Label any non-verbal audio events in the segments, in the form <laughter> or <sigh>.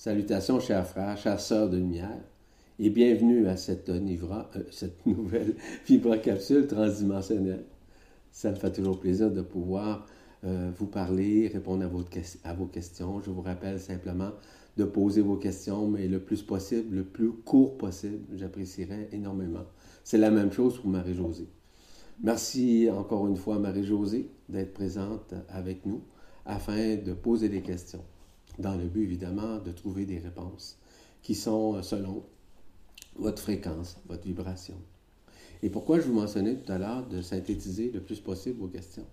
Salutations, chers frères, chères sœurs de lumière, et bienvenue à cette, euh, <laughs> cette nouvelle capsule transdimensionnelle. Ça me fait toujours plaisir de pouvoir euh, vous parler, répondre à vos questions. Je vous rappelle simplement de poser vos questions, mais le plus possible, le plus court possible. J'apprécierais énormément. C'est la même chose pour Marie-Josée. Merci encore une fois, Marie-Josée, d'être présente avec nous afin de poser des questions dans le but évidemment de trouver des réponses qui sont euh, selon votre fréquence, votre vibration. Et pourquoi je vous mentionnais tout à l'heure de synthétiser le plus possible vos questions?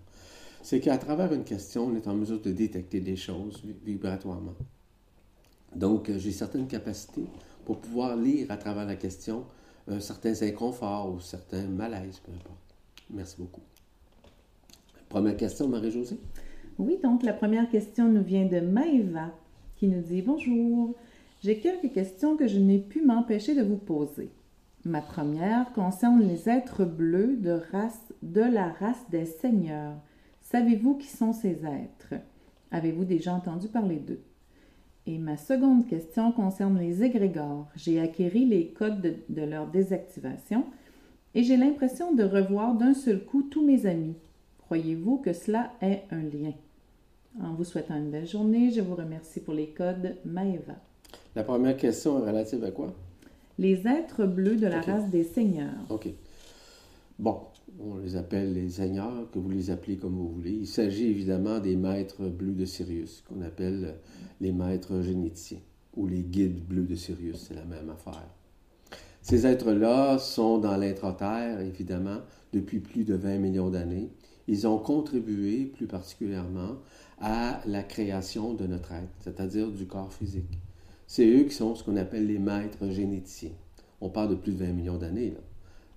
C'est qu'à travers une question, on est en mesure de détecter des choses vibratoirement. Donc, euh, j'ai certaines capacités pour pouvoir lire à travers la question euh, certains inconforts ou certains malaises, peu importe. Merci beaucoup. Première question, Marie-Josée? Oui, donc la première question nous vient de Maëva qui nous dit Bonjour, j'ai quelques questions que je n'ai pu m'empêcher de vous poser. Ma première concerne les êtres bleus de, la race des seigneurs. Savez-vous qui sont ces êtres? Avez-vous déjà entendu parler d'eux? Et ma seconde question concerne les égrégores. J'ai acquéri les codes de, de leur désactivation et j'ai l'impression de revoir d'un seul coup tous mes amis. Croyez-vous que cela ait un lien? En vous souhaitant une belle journée, je vous remercie pour les codes Maeva. La première question est relative à quoi? Les êtres bleus de la race des seigneurs. OK. Bon, on les appelle les seigneurs, que vous les appelez comme vous voulez. Il s'agit évidemment des maîtres bleus de Sirius, qu'on appelle les maîtres généticiens, ou les guides bleus de Sirius, c'est la même affaire. Ces êtres-là sont dans l'intra-terre, évidemment, depuis plus de 20 millions d'années. Ils ont contribué plus particulièrement à la création de notre être, c'est-à-dire du corps physique. C'est eux qui sont ce qu'on appelle les maîtres généticiens. On parle de plus de 20 millions d'années.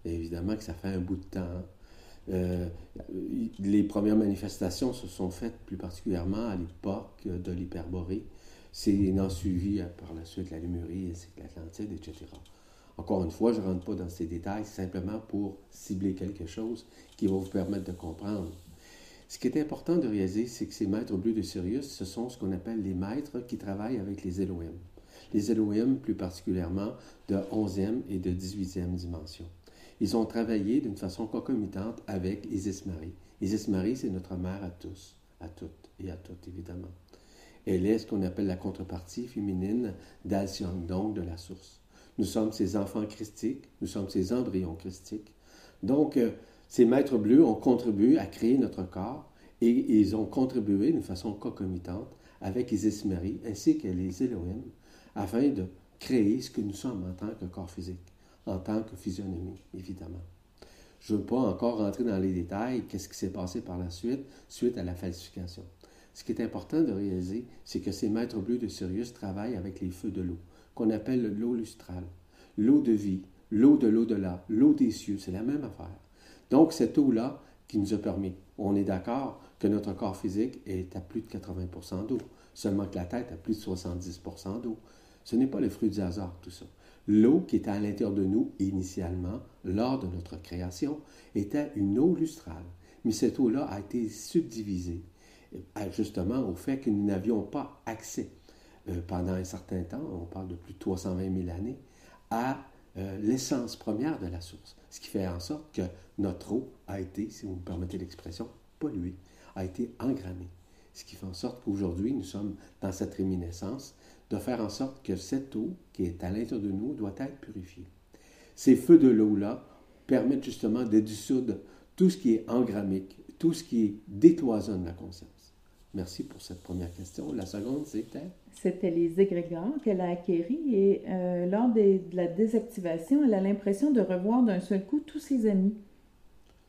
Évidemment que ça fait un bout de temps. Euh, les premières manifestations se sont faites plus particulièrement à l'époque de l'hyperborée. C'est en suivi par la suite la Lémurie, l'Atlantide, etc. Encore une fois, je ne rentre pas dans ces détails, simplement pour cibler quelque chose qui va vous permettre de comprendre ce qui est important de réaliser, c'est que ces maîtres bleus de Sirius, ce sont ce qu'on appelle les maîtres qui travaillent avec les Elohim. Les Elohim, plus particulièrement de 11e et de 18e dimension. Ils ont travaillé d'une façon concomitante avec Isis-Marie. Isis-Marie, c'est notre mère à tous, à toutes et à toutes, évidemment. Elle est ce qu'on appelle la contrepartie féminine d'Alcyone, donc de la source. Nous sommes ses enfants christiques, nous sommes ses embryons christiques. Donc, euh, ces maîtres bleus ont contribué à créer notre corps et ils ont contribué d'une façon concomitante avec Isis Marie ainsi que les Elohim afin de créer ce que nous sommes en tant que corps physique, en tant que physionomie, évidemment. Je ne veux pas encore rentrer dans les détails, qu'est-ce qui s'est passé par la suite, suite à la falsification. Ce qui est important de réaliser, c'est que ces maîtres bleus de Sirius travaillent avec les feux de l'eau, qu'on appelle l'eau lustrale, l'eau de vie, l'eau de l'au-delà, l'eau des cieux, c'est la même affaire. Donc, cette eau-là qui nous a permis, on est d'accord que notre corps physique est à plus de 80% d'eau, seulement que la tête a plus de 70% d'eau. Ce n'est pas le fruit du hasard, tout ça. L'eau qui était à l'intérieur de nous initialement, lors de notre création, était une eau lustrale. Mais cette eau-là a été subdivisée, euh, justement au fait que nous n'avions pas accès euh, pendant un certain temps, on parle de plus de 320 000 années, à euh, l'essence première de la source. Ce qui fait en sorte que notre eau a été, si vous me permettez l'expression, polluée, a été engrammée. Ce qui fait en sorte qu'aujourd'hui, nous sommes dans cette réminiscence de faire en sorte que cette eau qui est à l'intérieur de nous doit être purifiée. Ces feux de l'eau-là permettent justement de dissoudre tout ce qui est engrammique, tout ce qui détoisonne la conscience. Merci pour cette première question. La seconde, c'était? C'était les égrégores qu'elle a acquéris et euh, lors de la désactivation, elle a l'impression de revoir d'un seul coup tous ses amis.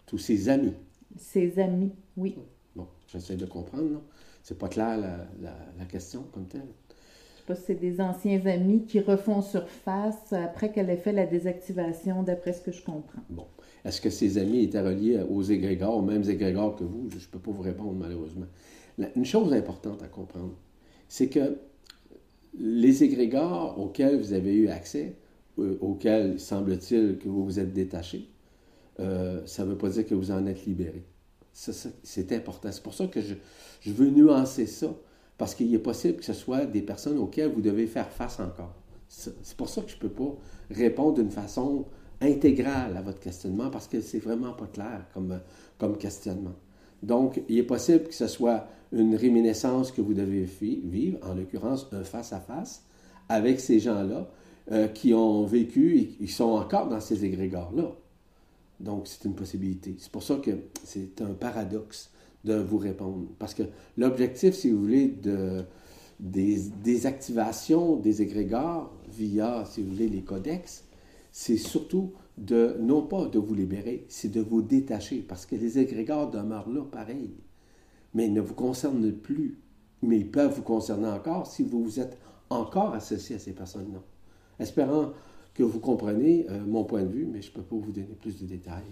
Tous ses amis? Ses amis, oui. Bon, j'essaie de comprendre, non? C'est pas clair la, la, question comme telle. Je sais pas si c'est des anciens amis qui refont surface après qu'elle ait fait la désactivation, d'après ce que je comprends. Bon. Est-ce que ses amis étaient reliés aux égrégores, aux mêmes égrégores que vous? Je ne peux pas vous répondre, malheureusement une chose importante à comprendre, c'est que les égrégores auxquels vous avez eu accès, euh, auxquels semble-t-il que vous vous êtes détaché, euh, ça ne veut pas dire que vous en êtes libéré. C'est important. C'est pour ça que je, veux nuancer ça. parce qu'il est possible que ce soit des personnes auxquelles vous devez faire face encore. C'est pour ça que je ne peux pas répondre d'une façon intégrale à votre questionnement, parce que c'est vraiment pas clair comme, comme questionnement. Donc, il est possible que ce soit une réminiscence que vous devez vivre, en l'occurrence un face-à-face, avec ces gens-là euh, qui ont vécu et qui sont encore dans ces égrégores-là. Donc, c'est une possibilité. C'est pour ça que c'est un paradoxe de vous répondre. Parce que l'objectif, si vous voulez, de, des, des, activations des égrégores via, si vous voulez, les codex, c'est surtout de, non pas de vous libérer, c'est de vous détacher, parce que les égrégores demeurent là pareil, mais ils ne vous concernent plus. Mais ils peuvent vous concerner encore si vous vous êtes encore associé à ces personnes-là. Espérant que vous comprenez euh, mon point de vue, mais je ne peux pas vous donner plus de détails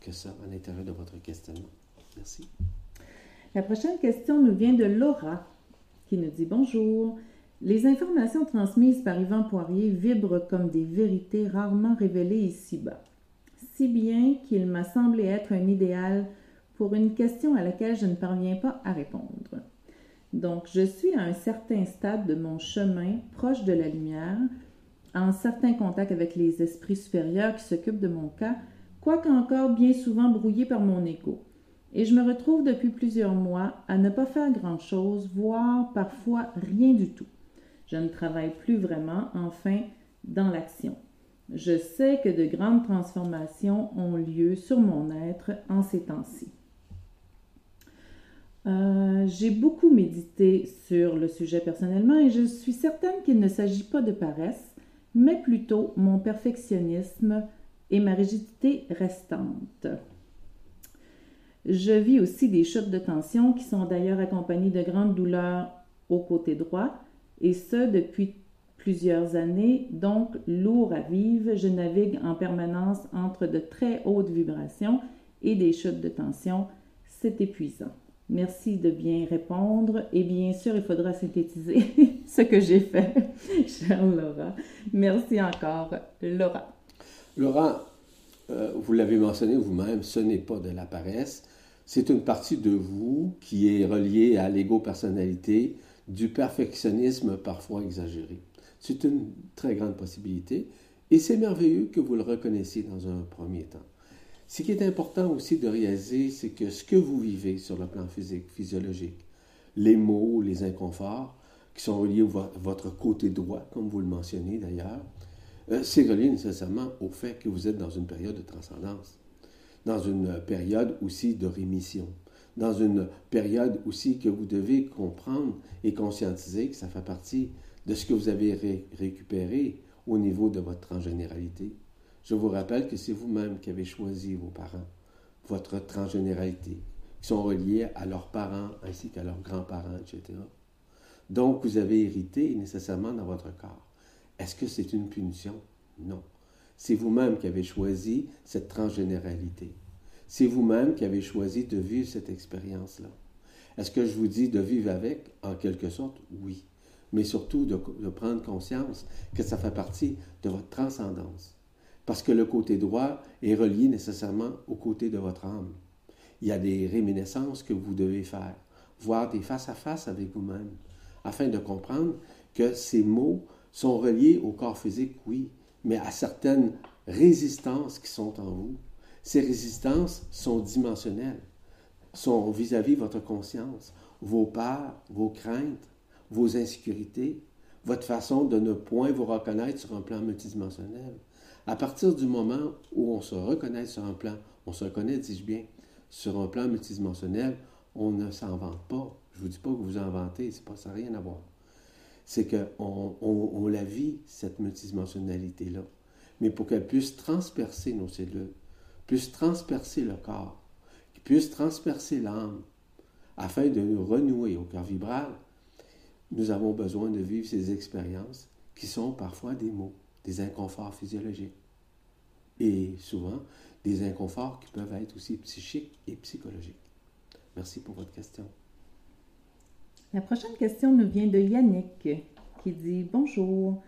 que ça à l'intérieur de votre questionnement. Merci. La prochaine question nous vient de Laura, qui nous dit Bonjour. Les informations transmises par Yvan Poirier vibrent comme des vérités rarement révélées ici-bas, si bien qu'il m'a semblé être un idéal pour une question à laquelle je ne parviens pas à répondre. Donc, je suis à un certain stade de mon chemin proche de la lumière, en certain contact avec les esprits supérieurs qui s'occupent de mon cas, quoique encore bien souvent brouillé par mon égo. Et je me retrouve depuis plusieurs mois à ne pas faire grand-chose, voire parfois rien du tout. Je ne travaille plus vraiment, enfin, dans l'action. Je sais que de grandes transformations ont lieu sur mon être en ces temps-ci. Euh, j'ai beaucoup médité sur le sujet personnellement et je suis certaine qu'il ne s'agit pas de paresse, mais plutôt mon perfectionnisme et ma rigidité restante. Je vis aussi des chutes de tension qui sont d'ailleurs accompagnées de grandes douleurs au côté droit, et ce depuis plusieurs années, donc lourd à vivre, je navigue en permanence entre de très hautes vibrations et des chutes de tension. C'est épuisant. Merci de bien répondre et bien sûr, il faudra synthétiser <laughs> ce que j'ai fait, <laughs> chère Laura. Merci encore, Laura. Laura, euh, vous l'avez mentionné vous-même, ce n'est pas de la paresse, c'est une partie de vous qui est reliée à l'ego-personnalité, du perfectionnisme parfois exagéré. C'est une très grande possibilité et c'est merveilleux que vous le reconnaissiez dans un premier temps. Ce qui est important aussi de réaliser, c'est que ce que vous vivez sur le plan physique, physiologique, les maux, les inconforts, qui sont reliés à votre côté droit, comme vous le mentionnez d'ailleurs, euh, c'est relié nécessairement au fait que vous êtes dans une période de transcendance, dans une période aussi de rémission, dans une période aussi que vous devez comprendre et conscientiser que ça fait partie de ce que vous avez récupéré au niveau de votre transgénéralité. Je vous rappelle que c'est vous-même qui avez choisi vos parents, votre transgénéralité, qui sont reliés à leurs parents ainsi qu'à leurs grands-parents, etc. Donc, vous avez hérité nécessairement dans votre corps. Est-ce que c'est une punition? Non. C'est vous-même qui avez choisi cette transgénéralité. C'est vous-même qui avez choisi de vivre cette expérience-là. Est-ce que je vous dis de vivre avec, en quelque sorte? Oui. Mais surtout de, prendre conscience que ça fait partie de votre transcendance. Parce que le côté droit est relié nécessairement au côté de votre âme. Il y a des réminiscences que vous devez faire, voir des face-à-face avec vous-même, afin de comprendre que ces mots sont reliés au corps physique, oui, mais à certaines résistances qui sont en vous ces résistances sont dimensionnelles, sont vis-à-vis de votre conscience, vos peurs, vos craintes, vos insécurités, votre façon de ne point vous reconnaître sur un plan multidimensionnel. À partir du moment où on se reconnaît sur un plan, on se reconnaît, dis-je bien, sur un plan multidimensionnel, on ne s'invente pas. Je ne vous dis pas que vous inventez, c'est pas ça, rien à voir. C'est qu'on on, on la vit, cette multidimensionnalité-là. Mais pour qu'elle puisse transpercer nos cellules, puisse transpercer le corps, qui puisse transpercer l'âme, afin de nous renouer au cœur vibral, nous avons besoin de vivre ces expériences qui sont parfois des maux, des inconforts physiologiques. Et souvent, des inconforts qui peuvent être aussi psychiques et psychologiques. Merci pour votre question. La prochaine question nous vient de Yannick qui dit Bonjour.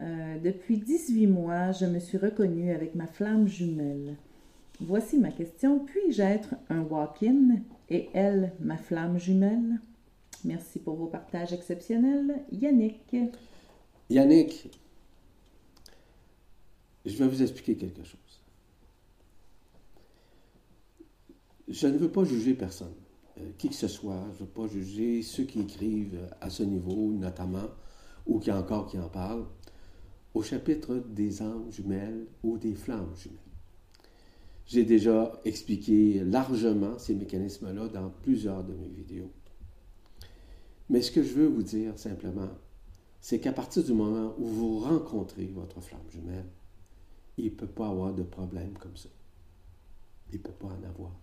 Euh, depuis 18 mois, je me suis reconnue avec ma flamme jumelle. Voici ma question. Puis-je être un walk-in et elle ma flamme jumelle? Merci pour vos partages exceptionnels. Yannick. Yannick, je vais vous expliquer quelque chose. Je ne veux pas juger personne, euh, qui que ce soit. Je ne veux pas juger ceux qui écrivent à ce niveau, notamment, ou qui encore qui en parlent, au chapitre des âmes jumelles ou des flammes jumelles. J'ai déjà expliqué largement ces mécanismes-là dans plusieurs de mes vidéos. Mais ce que je veux vous dire simplement, c'est qu'à partir du moment où vous rencontrez votre flamme jumelle, il ne peut pas avoir de problème comme ça. Il ne peut pas en avoir.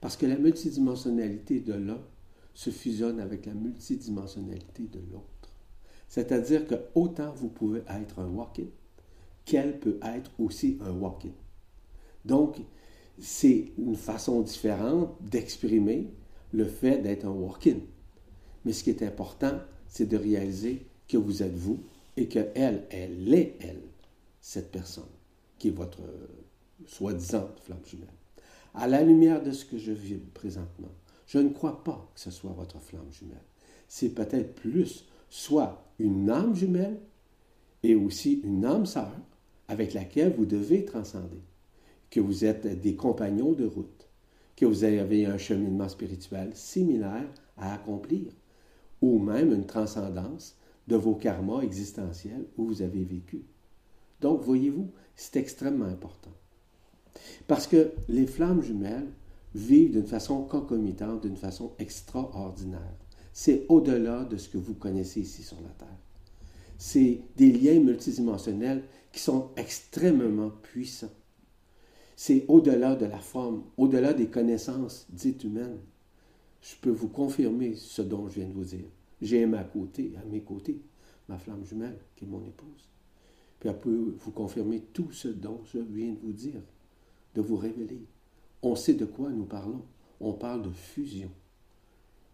Parce que la multidimensionnalité de l'un se fusionne avec la multidimensionnalité de l'autre. C'est-à-dire que autant vous pouvez être un walk-in, qu'elle peut être aussi un walk-in. Donc, c'est une façon différente d'exprimer le fait d'être un walk-in. Mais ce qui est important, c'est de réaliser que vous êtes vous et qu'elle, elle, elle est elle, cette personne, qui est votre soi-disant flamme jumelle. À la lumière de ce que je vis présentement, je ne crois pas que ce soit votre flamme jumelle. C'est peut-être plus soit une âme jumelle et aussi une âme sœur avec laquelle vous devez transcender, que vous êtes des compagnons de route, que vous avez un cheminement spirituel similaire à accomplir, ou même une transcendance de vos karmas existentiels où vous avez vécu. Donc, voyez-vous, c'est extrêmement important. Parce que les flammes jumelles vivent d'une façon concomitante, d'une façon extraordinaire. C'est au-delà de ce que vous connaissez ici sur la Terre. C'est des liens multidimensionnels qui sont extrêmement puissants. C'est au-delà de la forme, au-delà des connaissances dites humaines. Je peux vous confirmer ce dont je viens de vous dire. J'ai à, côté, à mes côtés ma flamme jumelle, qui est mon épouse. Puis elle peut vous confirmer tout ce dont je viens de vous dire, de vous révéler. On sait de quoi nous parlons. On parle de fusion.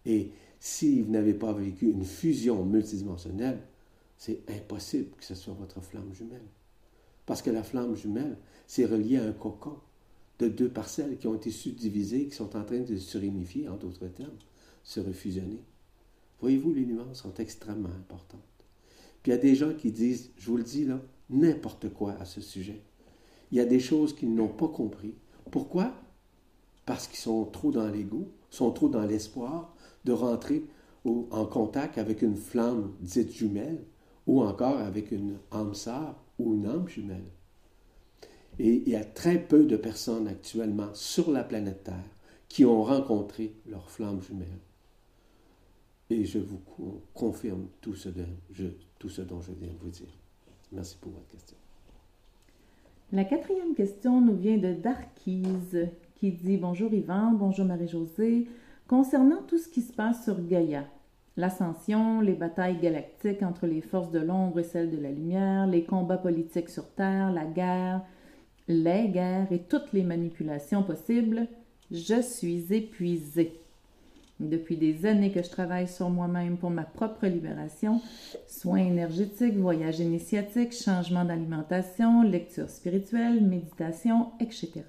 Et si vous n'avez pas vécu une fusion multidimensionnelle, c'est impossible que ce soit votre flamme jumelle. Parce que la flamme jumelle, c'est relié à un cocon de deux parcelles qui ont été subdivisées, qui sont en train de se réunifier, en d'autres termes, se refusionner. Voyez-vous, les nuances sont extrêmement importantes. Puis il y a des gens qui disent, je vous le dis là, n'importe quoi à ce sujet. Il y a des choses qu'ils n'ont pas compris. Pourquoi? Parce qu'ils sont trop dans l'ego, sont trop dans l'espoir de rentrer en contact avec une flamme dite jumelle ou encore avec une âme ou une âme jumelle. Et il y a très peu de personnes actuellement sur la planète Terre qui ont rencontré leur flamme jumelle. Et je vous confirme tout ce, dont je viens de vous dire. Merci pour votre question. La quatrième question nous vient de Darkise qui dit Bonjour Yvan, bonjour Marie-Josée. Concernant tout ce qui se passe sur Gaïa, l'ascension, les batailles galactiques entre les forces de l'ombre et celles de la lumière, les combats politiques sur Terre, la guerre, les guerres et toutes les manipulations possibles, je suis épuisée. Depuis des années que je travaille sur moi-même pour ma propre libération, soins énergétiques, voyages initiatiques, changement d'alimentation, lecture spirituelle, méditation, etc.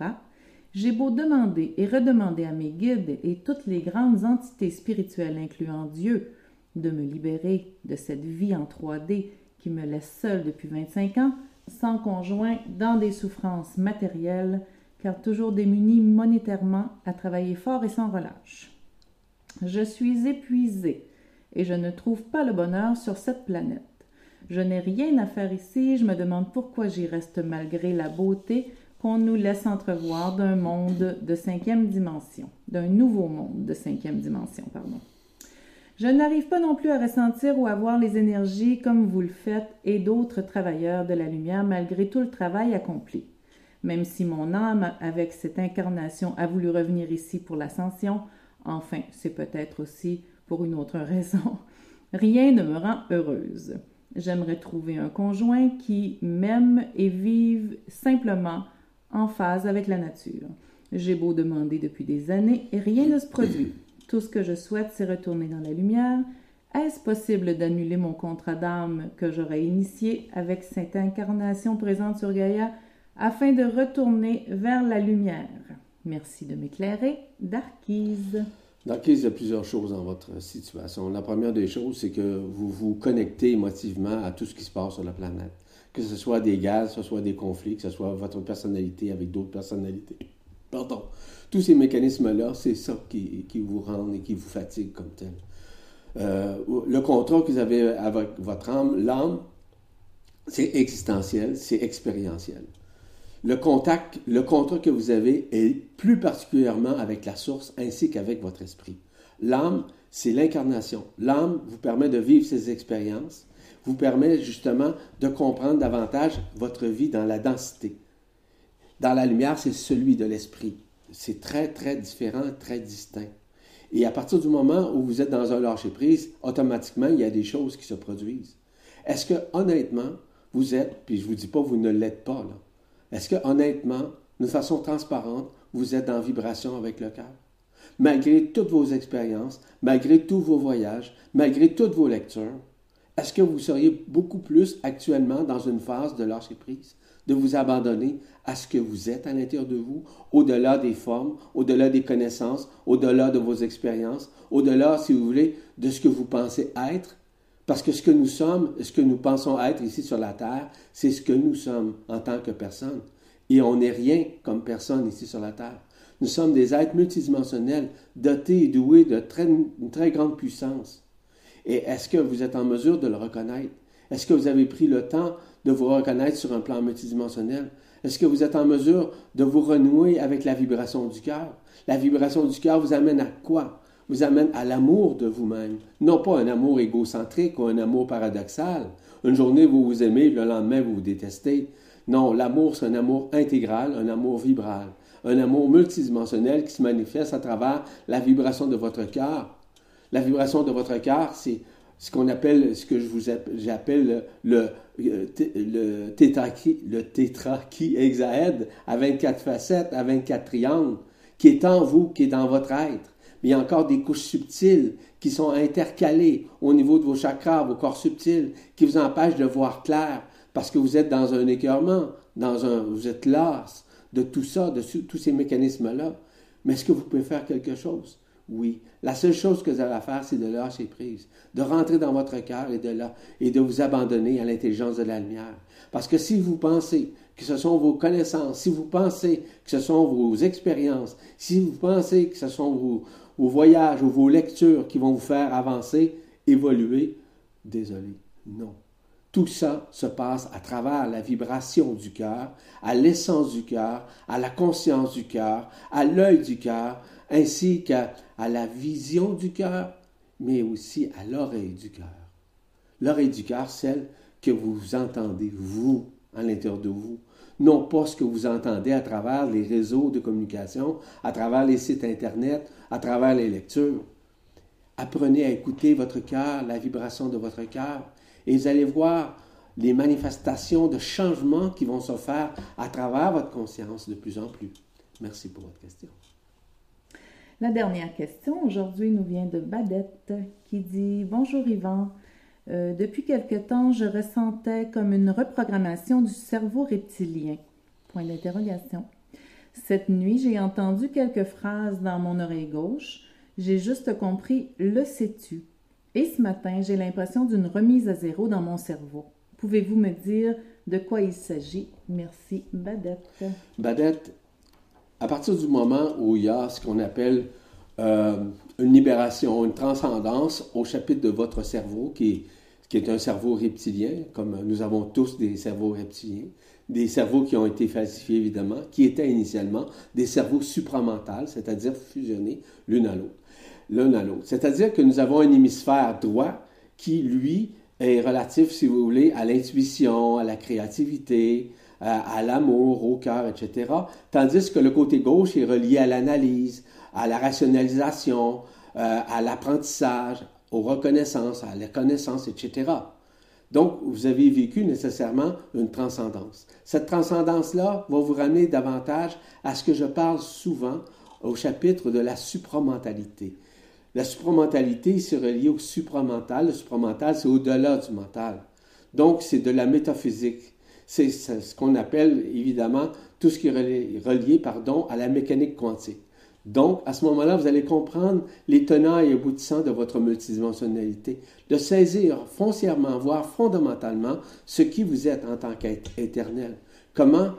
J'ai beau demander et redemander à mes guides et toutes les grandes entités spirituelles, incluant Dieu, de me libérer de cette vie en 3D qui me laisse seule depuis 25 ans, sans conjoint, dans des souffrances matérielles, car toujours démunie monétairement à travailler fort et sans relâche. Je suis épuisée et je ne trouve pas le bonheur sur cette planète. Je n'ai rien à faire ici, je me demande pourquoi j'y reste malgré la beauté qu'on nous laisse entrevoir d'un monde de cinquième dimension, d'un nouveau monde de cinquième dimension, pardon. Je n'arrive pas non plus à ressentir ou à voir les énergies comme vous le faites et d'autres travailleurs de la lumière malgré tout le travail accompli. Même si mon âme, avec cette incarnation, a voulu revenir ici pour l'ascension, enfin, c'est peut-être aussi pour une autre raison, <laughs> rien ne me rend heureuse. J'aimerais trouver un conjoint qui m'aime et vive simplement en phase avec la nature. J'ai beau demander depuis des années et rien ne se produit. Tout ce que je souhaite, c'est retourner dans la lumière. Est-ce possible d'annuler mon contrat d'âme que j'aurais initié avec cette incarnation présente sur Gaïa afin de retourner vers la lumière? Merci de m'éclairer, Darkise. Donc, il y a plusieurs choses dans votre situation. La première des choses, c'est que vous vous connectez émotivement à tout ce qui se passe sur la planète. Que ce soit des gaz, que ce soit des conflits, que ce soit votre personnalité avec d'autres personnalités. Pardon. Tous ces mécanismes-là, c'est ça qui, vous rend et qui vous fatigue comme tel. Euh, le contrat que vous avez avec votre âme, l'âme, c'est existentiel, c'est expérientiel. Le contact, le contrat que vous avez est plus particulièrement avec la source ainsi qu'avec votre esprit. L'âme, c'est l'incarnation. L'âme vous permet de vivre ces expériences, vous permet justement de comprendre davantage votre vie dans la densité. Dans la lumière, c'est celui de l'esprit. C'est très, très différent, très distinct. Et à partir du moment où vous êtes dans un lâcher-prise, automatiquement, il y a des choses qui se produisent. Est-ce que, honnêtement, vous êtes, puis je ne vous dis pas vous ne l'êtes pas, là, est-ce que honnêtement, d'une façon transparente, vous êtes en vibration avec le cœur? Malgré toutes vos expériences, malgré tous vos voyages, malgré toutes vos lectures, est-ce que vous seriez beaucoup plus actuellement dans une phase de lâcher prise, de vous abandonner à ce que vous êtes à l'intérieur de vous, au-delà des formes, au-delà des connaissances, au-delà de vos expériences, au-delà, si vous voulez, de ce que vous pensez être? Parce que ce que nous sommes, ce que nous pensons être ici sur la terre, c'est ce que nous sommes en tant que personne. Et on n'est rien comme personne ici sur la terre. Nous sommes des êtres multidimensionnels, dotés et doués de très, très grande puissance. Et est-ce que vous êtes en mesure de le reconnaître? Est-ce que vous avez pris le temps de vous reconnaître sur un plan multidimensionnel? Est-ce que vous êtes en mesure de vous renouer avec la vibration du cœur? La vibration du cœur vous amène à quoi? Vous amène à l'amour de vous-même. Non pas un amour égocentrique ou un amour paradoxal. Une journée, vous vous aimez, le lendemain, vous vous détestez. Non, l'amour, c'est un amour intégral, un amour vibral, un amour multidimensionnel qui se manifeste à travers la vibration de votre cœur. La vibration de votre cœur, c'est ce qu'on appelle, ce que j'appelle le, le, le, tétraki, le tétraki-hexaède à 24 facettes, à 24 triangles, qui est en vous, qui est dans votre être. Mais il y a encore des couches subtiles qui sont intercalées au niveau de vos chakras, vos corps subtils, qui vous empêchent de voir clair, parce que vous êtes dans un écœurement, dans un, vous êtes las de tout ça, de tous ces mécanismes-là. Mais est-ce que vous pouvez faire quelque chose? Oui. La seule chose que vous avez faire, c'est de lâcher prise, de rentrer dans votre cœur et de là, et de vous abandonner à l'intelligence de la lumière. Parce que si vous pensez que ce sont vos connaissances, si vous pensez que ce sont vos expériences, si vous pensez que ce sont vos, vos voyages ou vos lectures qui vont vous faire avancer, évoluer, désolé, non. Tout ça se passe à travers la vibration du cœur, à l'essence du cœur, à la conscience du cœur, à l'œil du cœur, ainsi qu'à la vision du cœur, mais aussi à l'oreille du cœur. L'oreille du cœur, celle que vous entendez, vous, à l'intérieur de vous, non pas ce que vous entendez à travers les réseaux de communication, à travers les sites Internet, à travers les lectures. Apprenez à écouter votre cœur, la vibration de votre cœur, et vous allez voir les manifestations de changement qui vont se faire à travers votre conscience de plus en plus. Merci pour votre question. La dernière question aujourd'hui nous vient de Badette qui dit Bonjour Yvan. Euh, depuis quelque temps, je ressentais comme une reprogrammation du cerveau reptilien. Point d'interrogation. Cette nuit, j'ai entendu quelques phrases dans mon oreille gauche. J'ai juste compris le sais-tu et ce matin, j'ai l'impression d'une remise à zéro dans mon cerveau. Pouvez-vous me dire de quoi il s'agit? Merci, Badette. Badette, à partir du moment où il y a ce qu'on appelle euh, une libération, une transcendance au chapitre de votre cerveau, qui est, un cerveau reptilien, comme nous avons tous des cerveaux reptiliens, des cerveaux qui ont été falsifiés évidemment, qui étaient initialement des cerveaux supramentaux, c'est-à-dire fusionnés l'une à l'autre l'un à l'autre. C'est-à-dire que nous avons un hémisphère droit qui, lui, est relatif, si vous voulez, à l'intuition, à la créativité, à, l'amour, au cœur, etc. Tandis que le côté gauche est relié à l'analyse, à la rationalisation, euh, à l'apprentissage, aux reconnaissances, à la connaissance, etc. Donc, vous avez vécu nécessairement une transcendance. Cette transcendance-là va vous ramener davantage à ce que je parle souvent au chapitre de la supramentalité. La supramentalité, c'est relié au supramental. Le supramental, c'est au-delà du mental. Donc, c'est de la métaphysique. C'est ce qu'on appelle évidemment tout ce qui est relié, à la mécanique quantique. Donc, à ce moment-là, vous allez comprendre les tenants et aboutissants de votre multidimensionnalité, de saisir foncièrement, voire fondamentalement, ce qui vous êtes en tant qu'être éternel. Comment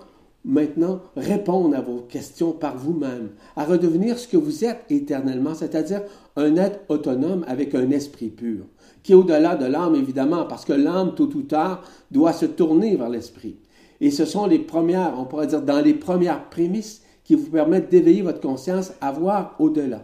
maintenant répondre à vos questions par vous-même, à redevenir ce que vous êtes éternellement, c'est-à-dire un être autonome avec un esprit pur, qui est au-delà de l'âme, évidemment, parce que l'âme, tôt ou tard, doit se tourner vers l'esprit. Et ce sont les premières, on pourrait dire, dans les premières prémices qui vous permettent d'éveiller votre conscience à voir au-delà.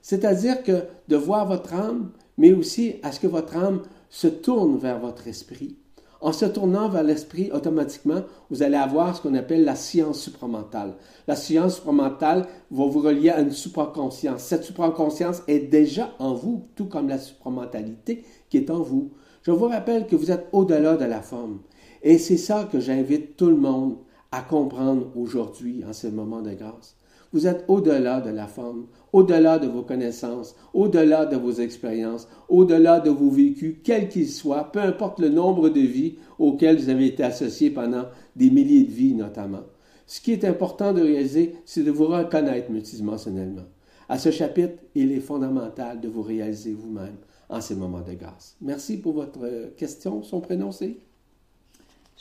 C'est-à-dire que de voir votre âme, mais aussi à ce que votre âme se tourne vers votre esprit. En se tournant vers l'esprit, automatiquement, vous allez avoir ce qu'on appelle la science supramentale. La science supramentale va vous relier à une supraconscience. Cette supraconscience est déjà en vous, tout comme la supramentalité qui est en vous. Je vous rappelle que vous êtes au-delà de la forme. Et c'est ça que j'invite tout le monde à comprendre aujourd'hui, en ce moment de grâce. Vous êtes au-delà de la forme, au-delà de vos connaissances, au-delà de vos expériences, au-delà de vos vécus, quels qu'ils soient, peu importe le nombre de vies auxquelles vous avez été associés pendant des milliers de vies notamment. Ce qui est important de réaliser, c'est de vous reconnaître multidimensionnellement. À ce chapitre, il est fondamental de vous réaliser vous-même en ces moments de grâce. Merci pour votre question. Son prénom, c'est?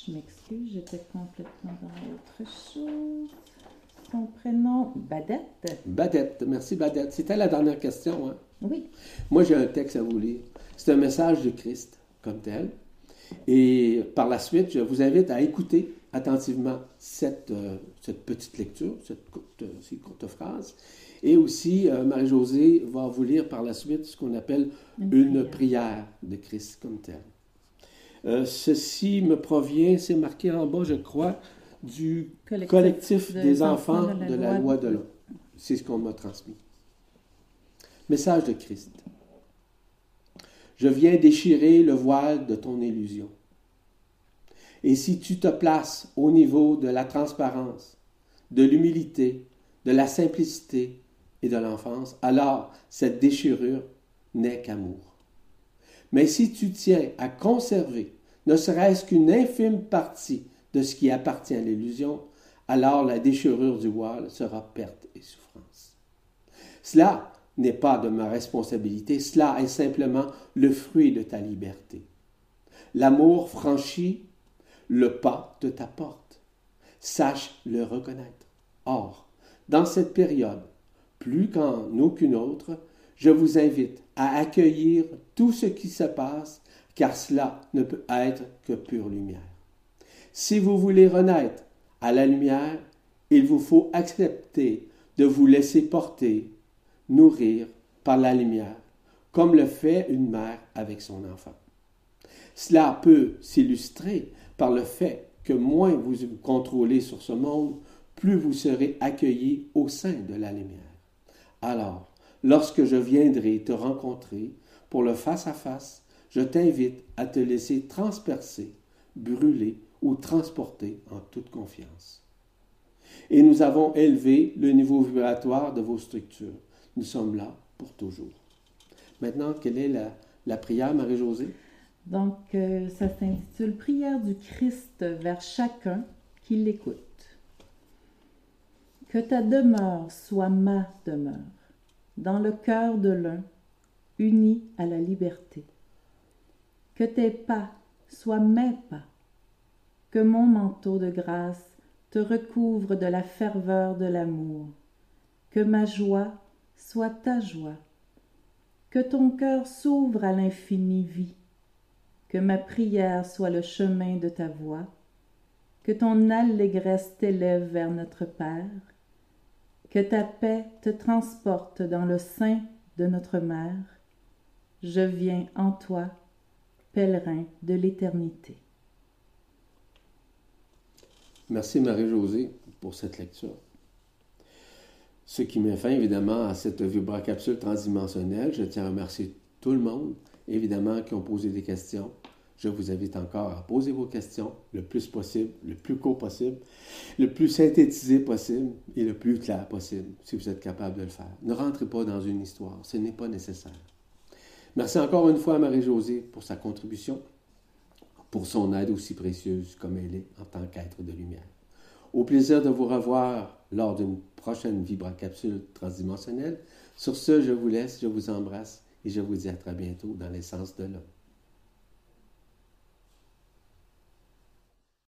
Je m'excuse, j'étais complètement dans autre chose. Son prénom, Badette. Badette, merci Badette. C'était la dernière question. Hein? Oui. Moi, j'ai un texte à vous lire. C'est un message de Christ, comme tel. Et par la suite, je vous invite à écouter attentivement cette, euh, cette petite lecture, cette courte, euh, phrases. Et aussi, euh, Marie-Josée va vous lire par la suite ce qu'on appelle une, une prière. de Christ comme tel. Euh, ceci me provient, c'est marqué en bas, je crois, du collectif, des, enfants, de la, loi de l'homme. C'est ce qu'on m'a transmis. Message de Christ. Je viens déchirer le voile de ton illusion. Et si tu te places au niveau de la transparence, de l'humilité, de la simplicité et de l'enfance, alors cette déchirure n'est qu'amour. Mais si tu tiens à conserver ne serait-ce qu'une infime partie de ce qui appartient à l'illusion, alors la déchirure du voile sera perte et souffrance. Cela n'est pas de ma responsabilité, cela est simplement le fruit de ta liberté. L'amour franchit le pas de ta porte. Sache le reconnaître. Or, dans cette période, plus qu'en aucune autre, je vous invite à accueillir tout ce qui se passe car cela ne peut être que pure lumière. Si vous voulez renaître à la lumière, il vous faut accepter de vous laisser porter, nourrir par la lumière, comme le fait une mère avec son enfant. Cela peut s'illustrer par le fait que moins vous vous contrôlez sur ce monde, plus vous serez accueillis au sein de la lumière. Alors, lorsque je viendrai te rencontrer pour le face à face, je t'invite à te laisser transpercer, brûler ou transporter en toute confiance. Et nous avons élevé le niveau vibratoire de vos structures. Nous sommes là pour toujours. Maintenant, quelle est la, prière, Marie-Josée? Donc, euh, ça s'intitule Prière du Christ vers chacun qui l'écoute. Que ta demeure soit ma demeure, dans le cœur de l'un, uni à la liberté que tes pas soient mes pas, que mon manteau de grâce te recouvre de la ferveur de l'amour, que ma joie soit ta joie, que ton cœur s'ouvre à l'infinie vie, que ma prière soit le chemin de ta voix, que ton allégresse t'élève vers notre Père, que ta paix te transporte dans le sein de notre Mère. Je viens en toi pèlerin de l'éternité. Merci Marie-Josée pour cette lecture. Ce qui met fin évidemment à cette vibracapsule transdimensionnelle. Je tiens à remercier tout le monde, évidemment, qui ont posé des questions. Je vous invite encore à poser vos questions le plus possible, le plus court possible, le plus synthétisé possible et le plus clair possible, si vous êtes capable de le faire. Ne rentrez pas dans une histoire, ce n'est pas nécessaire. Merci encore une fois à Marie-Josée pour sa contribution, pour son aide aussi précieuse comme elle est en tant qu'être de lumière. Au plaisir de vous revoir lors d'une prochaine vibracapsule transdimensionnelle. Sur ce, je vous laisse, je vous embrasse et je vous dis à très bientôt dans l'essence de l'homme.